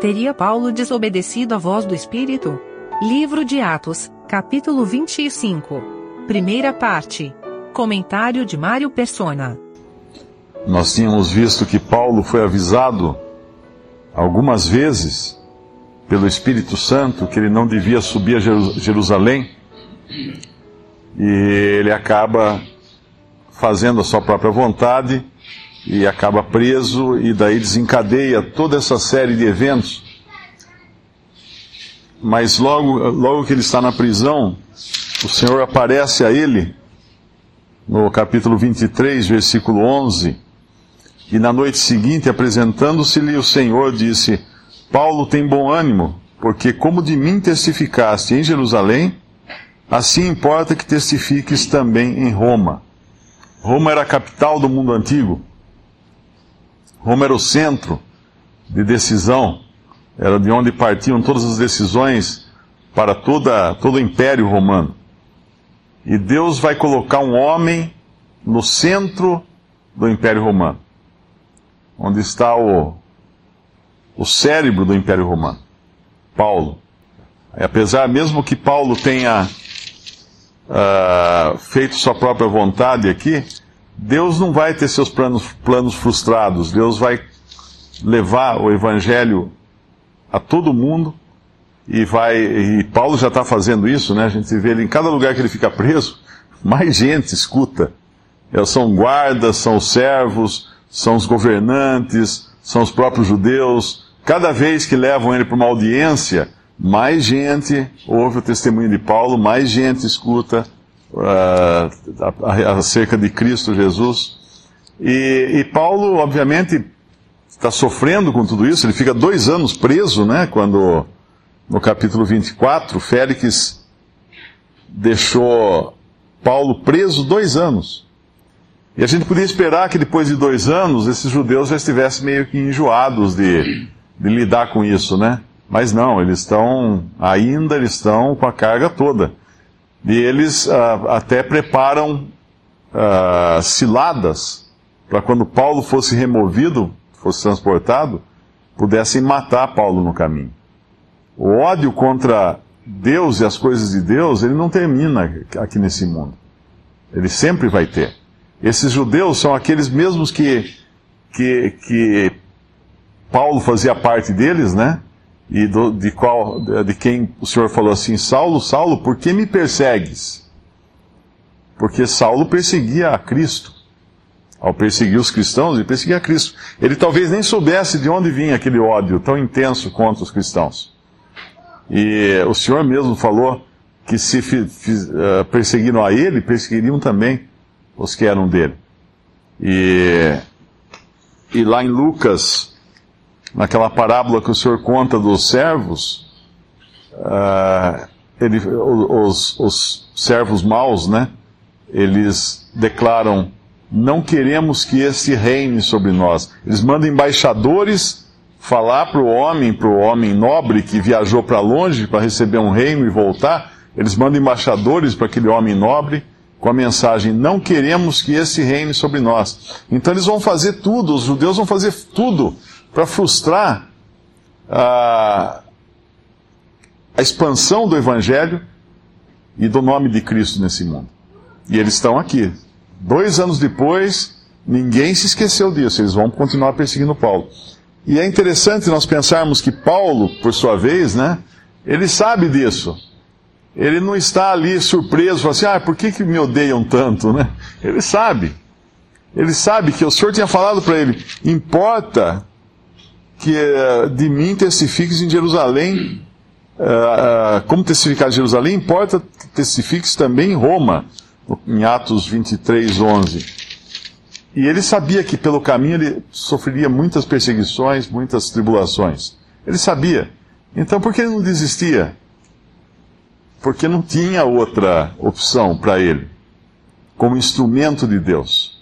Teria Paulo desobedecido à voz do Espírito? Livro de Atos, capítulo 25. Primeira parte. Comentário de Mário Persona. Nós tínhamos visto que Paulo foi avisado algumas vezes pelo Espírito Santo que ele não devia subir a Jerusalém e ele acaba fazendo a sua própria vontade e acaba preso e daí desencadeia toda essa série de eventos. Mas logo, logo que ele está na prisão, o Senhor aparece a ele no capítulo 23, versículo 11, e na noite seguinte, apresentando-se-lhe o Senhor, disse: Paulo tem bom ânimo, porque como de mim testificaste em Jerusalém, assim importa que testifiques também em Roma. Roma era a capital do mundo antigo. Roma era o centro de decisão, era de onde partiam todas as decisões para toda, todo o Império Romano. E Deus vai colocar um homem no centro do Império Romano, onde está o, o cérebro do Império Romano, Paulo. E apesar mesmo que Paulo tenha uh, feito sua própria vontade aqui, Deus não vai ter seus planos, planos frustrados. Deus vai levar o evangelho a todo mundo e vai. E Paulo já está fazendo isso, né? A gente vê ele em cada lugar que ele fica preso, mais gente escuta. Eles são guardas, são os servos, são os governantes, são os próprios judeus. Cada vez que levam ele para uma audiência, mais gente ouve o testemunho de Paulo, mais gente escuta uh, acerca de Cristo Jesus. E, e Paulo, obviamente, está sofrendo com tudo isso. Ele fica dois anos preso, né? Quando, no capítulo 24, Félix deixou Paulo preso dois anos. E a gente podia esperar que depois de dois anos esses judeus já estivessem meio que enjoados de, de lidar com isso, né? Mas não, eles estão, ainda eles estão com a carga toda. E eles uh, até preparam uh, ciladas para quando Paulo fosse removido, fosse transportado, pudessem matar Paulo no caminho. O ódio contra Deus e as coisas de Deus, ele não termina aqui nesse mundo. Ele sempre vai ter. Esses judeus são aqueles mesmos que, que, que Paulo fazia parte deles, né? E do, de, qual, de quem o Senhor falou assim: Saulo, Saulo, por que me persegues? Porque Saulo perseguia a Cristo. Ao perseguir os cristãos, ele perseguia a Cristo. Ele talvez nem soubesse de onde vinha aquele ódio tão intenso contra os cristãos. E o Senhor mesmo falou que se uh, perseguiram a ele, perseguiriam também os que eram dele. E, e lá em Lucas naquela parábola que o Senhor conta dos servos, uh, ele, os, os servos maus, né? Eles declaram: não queremos que este reine sobre nós. Eles mandam embaixadores falar para o homem, para o homem nobre que viajou para longe para receber um reino e voltar. Eles mandam embaixadores para aquele homem nobre com a mensagem: não queremos que esse reine sobre nós. Então eles vão fazer tudo, os judeus vão fazer tudo para frustrar a, a expansão do Evangelho e do nome de Cristo nesse mundo. E eles estão aqui. Dois anos depois, ninguém se esqueceu disso, eles vão continuar perseguindo Paulo. E é interessante nós pensarmos que Paulo, por sua vez, né, ele sabe disso. Ele não está ali surpreso, assim, ah, por que, que me odeiam tanto, né? Ele sabe. Ele sabe que o Senhor tinha falado para ele, importa que uh, de mim testifiques em Jerusalém, uh, uh, como testificar em Jerusalém, importa que testifiques também em Roma, em Atos 23, 11. E ele sabia que pelo caminho ele sofreria muitas perseguições, muitas tribulações. Ele sabia. Então por que ele não desistia? Porque não tinha outra opção para ele, como instrumento de Deus.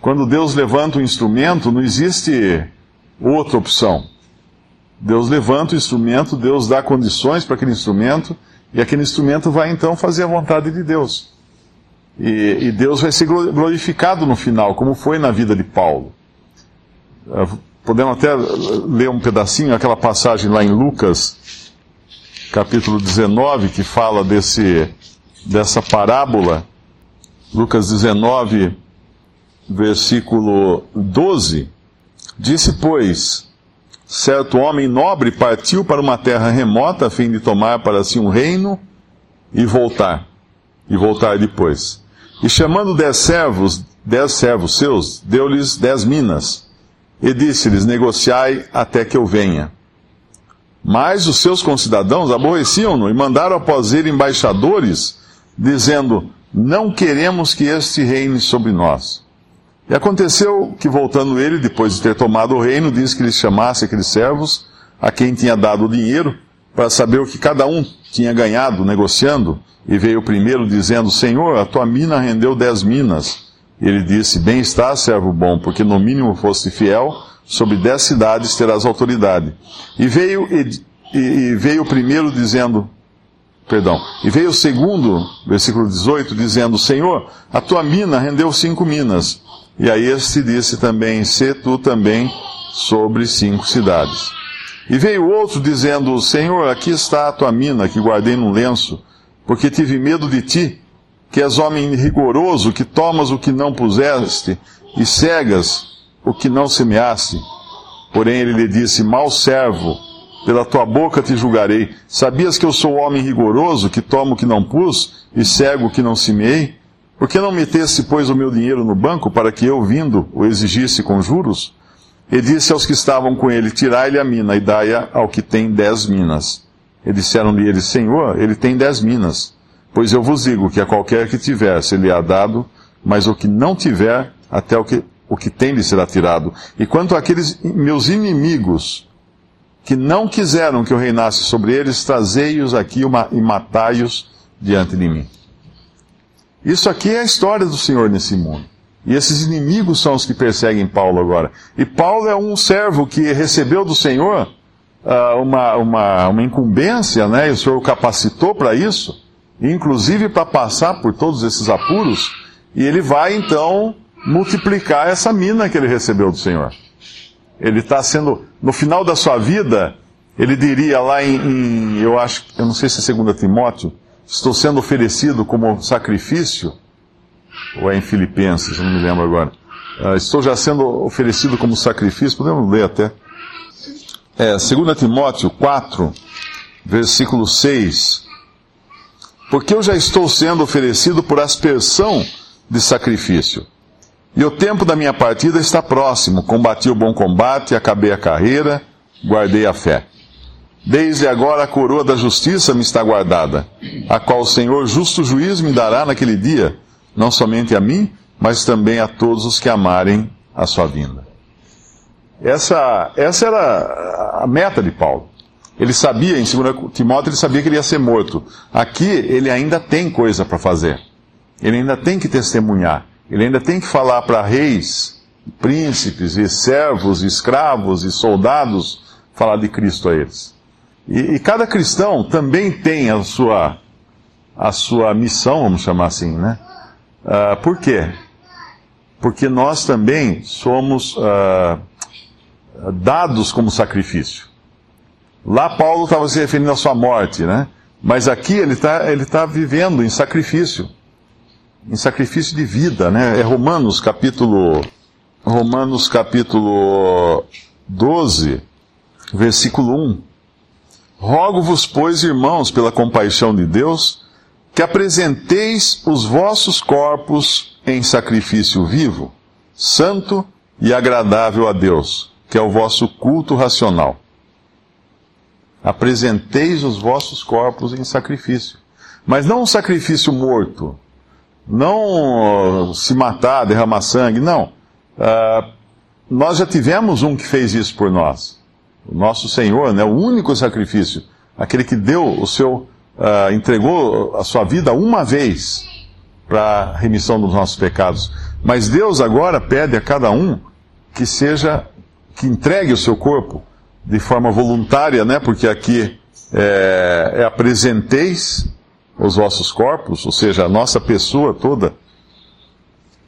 Quando Deus levanta um instrumento, não existe outra opção. Deus levanta o instrumento, Deus dá condições para aquele instrumento, e aquele instrumento vai então fazer a vontade de Deus. E, e Deus vai ser glorificado no final, como foi na vida de Paulo. podemos até ler um pedacinho, aquela passagem lá em Lucas, capítulo 19, que fala desse, dessa parábola. Lucas 19, versículo 12. Disse, pois, certo homem nobre partiu para uma terra remota a fim de tomar para si um reino e voltar. E voltar depois. E chamando dez servos, dez servos seus, deu-lhes dez minas. E disse-lhes: Negociai até que eu venha. Mas os seus concidadãos aborreciam-no e mandaram após ele embaixadores, dizendo: Não queremos que este reine sobre nós. E aconteceu que, voltando ele, depois de ter tomado o reino, disse que lhes chamasse aqueles servos, a quem tinha dado o dinheiro, para saber o que cada um tinha ganhado negociando. E veio o primeiro dizendo: Senhor, a tua mina rendeu dez minas. Ele disse: Bem está, servo bom, porque no mínimo foste fiel, sobre dez cidades terás autoridade. E veio, e, e veio o primeiro dizendo: Perdão. E veio o segundo, versículo 18, dizendo: Senhor, a tua mina rendeu cinco minas. E a este disse também: Se tu também sobre cinco cidades. E veio outro dizendo: Senhor, aqui está a tua mina que guardei num lenço porque tive medo de ti, que és homem rigoroso, que tomas o que não puseste e cegas o que não semeaste. Porém ele lhe disse: Mal servo, pela tua boca te julgarei. Sabias que eu sou homem rigoroso, que tomo o que não pus e cego o que não semeei? Por que não metesse, pois, o meu dinheiro no banco, para que eu, vindo, o exigisse com juros? E disse aos que estavam com ele: Tirai-lhe a mina e dai-a ao que tem dez minas. E disseram-lhe eles, Senhor, ele tem dez minas. Pois eu vos digo que a qualquer que tiver se lhe há dado, mas o que não tiver, até o que, o que tem lhe será tirado. E quanto àqueles meus inimigos, que não quiseram que eu reinasse sobre eles, trazei-os aqui e matai-os diante de mim. Isso aqui é a história do Senhor nesse mundo. E esses inimigos são os que perseguem Paulo agora. E Paulo é um servo que recebeu do Senhor uh, uma, uma, uma incumbência, né? E o Senhor o capacitou para isso, inclusive para passar por todos esses apuros, e ele vai então multiplicar essa mina que ele recebeu do Senhor. Ele está sendo, no final da sua vida, ele diria lá em, em, eu acho, eu não sei se é 2 Timóteo, estou sendo oferecido como sacrifício, ou é em Filipenses, eu não me lembro agora. Uh, estou já sendo oferecido como sacrifício, podemos ler até. É, 2 Timóteo 4, versículo 6. Porque eu já estou sendo oferecido por aspersão de sacrifício. E o tempo da minha partida está próximo. Combati o bom combate, acabei a carreira, guardei a fé. Desde agora a coroa da justiça me está guardada, a qual o Senhor, justo juiz, me dará naquele dia, não somente a mim, mas também a todos os que amarem a sua vinda. Essa, essa era a meta de Paulo. Ele sabia, em 2 Timóteo, ele sabia que ele ia ser morto. Aqui, ele ainda tem coisa para fazer. Ele ainda tem que testemunhar. Ele ainda tem que falar para reis, príncipes e servos, e escravos e soldados, falar de Cristo a eles. E, e cada cristão também tem a sua, a sua missão, vamos chamar assim, né? Uh, por quê? Porque nós também somos uh, dados como sacrifício. Lá Paulo estava se referindo à sua morte, né? Mas aqui ele está ele tá vivendo em sacrifício. Em sacrifício de vida, né? É Romanos capítulo, Romanos capítulo 12, versículo 1. Rogo-vos, pois, irmãos, pela compaixão de Deus, que apresenteis os vossos corpos em sacrifício vivo, santo e agradável a Deus que é o vosso culto racional. Apresenteis os vossos corpos em sacrifício. Mas não um sacrifício morto. Não uh, se matar, derramar sangue, não. Uh, nós já tivemos um que fez isso por nós. O nosso Senhor, né, o único sacrifício. Aquele que deu o seu, uh, entregou a sua vida uma vez para a remissão dos nossos pecados. Mas Deus agora pede a cada um que seja que entregue o seu corpo de forma voluntária, né? Porque aqui é, é apresenteis os vossos corpos, ou seja, a nossa pessoa toda,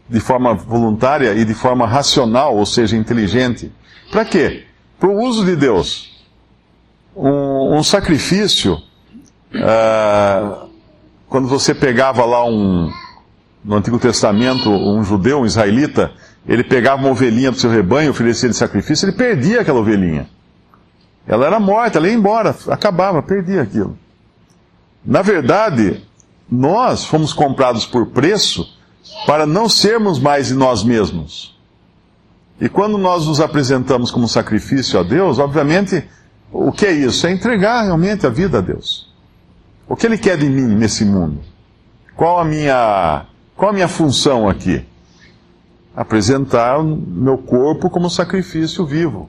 de forma voluntária e de forma racional, ou seja, inteligente. Para quê? Para o uso de Deus. Um, um sacrifício, uh, quando você pegava lá um, no Antigo Testamento, um judeu, um israelita, ele pegava uma ovelhinha do seu rebanho, oferecia de sacrifício, ele perdia aquela ovelhinha. Ela era morta, ela ia embora, acabava, perdia aquilo. Na verdade, nós fomos comprados por preço para não sermos mais de nós mesmos. E quando nós nos apresentamos como sacrifício a Deus, obviamente, o que é isso? É entregar realmente a vida a Deus. O que Ele quer de mim nesse mundo? Qual a minha qual a minha função aqui? Apresentar o meu corpo como sacrifício vivo.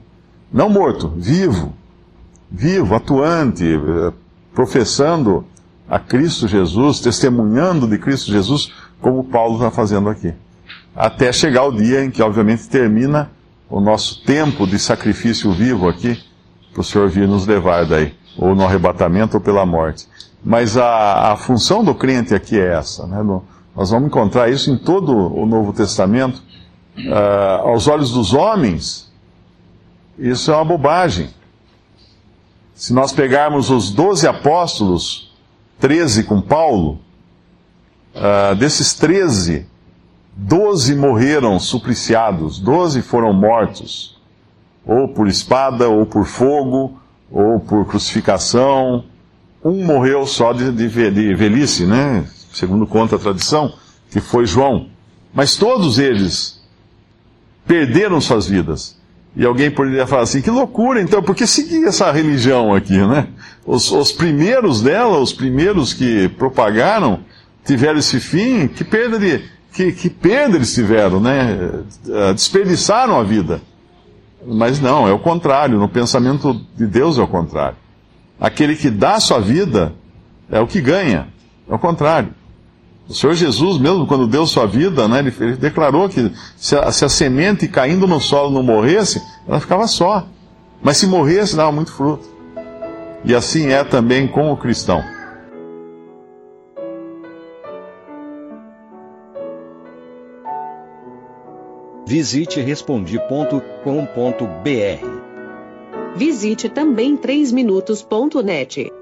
Não morto, vivo. Vivo, atuante, eh, professando a Cristo Jesus, testemunhando de Cristo Jesus, como Paulo está fazendo aqui. Até chegar o dia em que, obviamente, termina o nosso tempo de sacrifício vivo aqui, para o Senhor vir nos levar daí, ou no arrebatamento ou pela morte. Mas a, a função do crente aqui é essa, né? Nós vamos encontrar isso em todo o Novo Testamento. Uh, aos olhos dos homens, isso é uma bobagem. Se nós pegarmos os doze apóstolos, treze com Paulo, uh, desses treze, doze morreram supliciados, doze foram mortos, ou por espada, ou por fogo, ou por crucificação. Um morreu só de, de, de velhice, né? segundo conta a tradição, que foi João. Mas todos eles perderam suas vidas. E alguém poderia falar assim: que loucura, então, por que seguir essa religião aqui, né? Os, os primeiros dela, os primeiros que propagaram, tiveram esse fim, que perda, de, que, que perda eles tiveram, né? Eh, desperdiçaram a vida. Mas não, é o contrário, no pensamento de Deus é o contrário. Aquele que dá sua vida é o que ganha, é o contrário. O Senhor Jesus, mesmo quando deu sua vida, né, ele, ele declarou que se a, se a, semente caindo no solo não morresse, ela ficava só. Mas se morresse, dava muito fruto. E assim é também com o cristão. Visite respondi.com.br. Visite também 3minutos.net.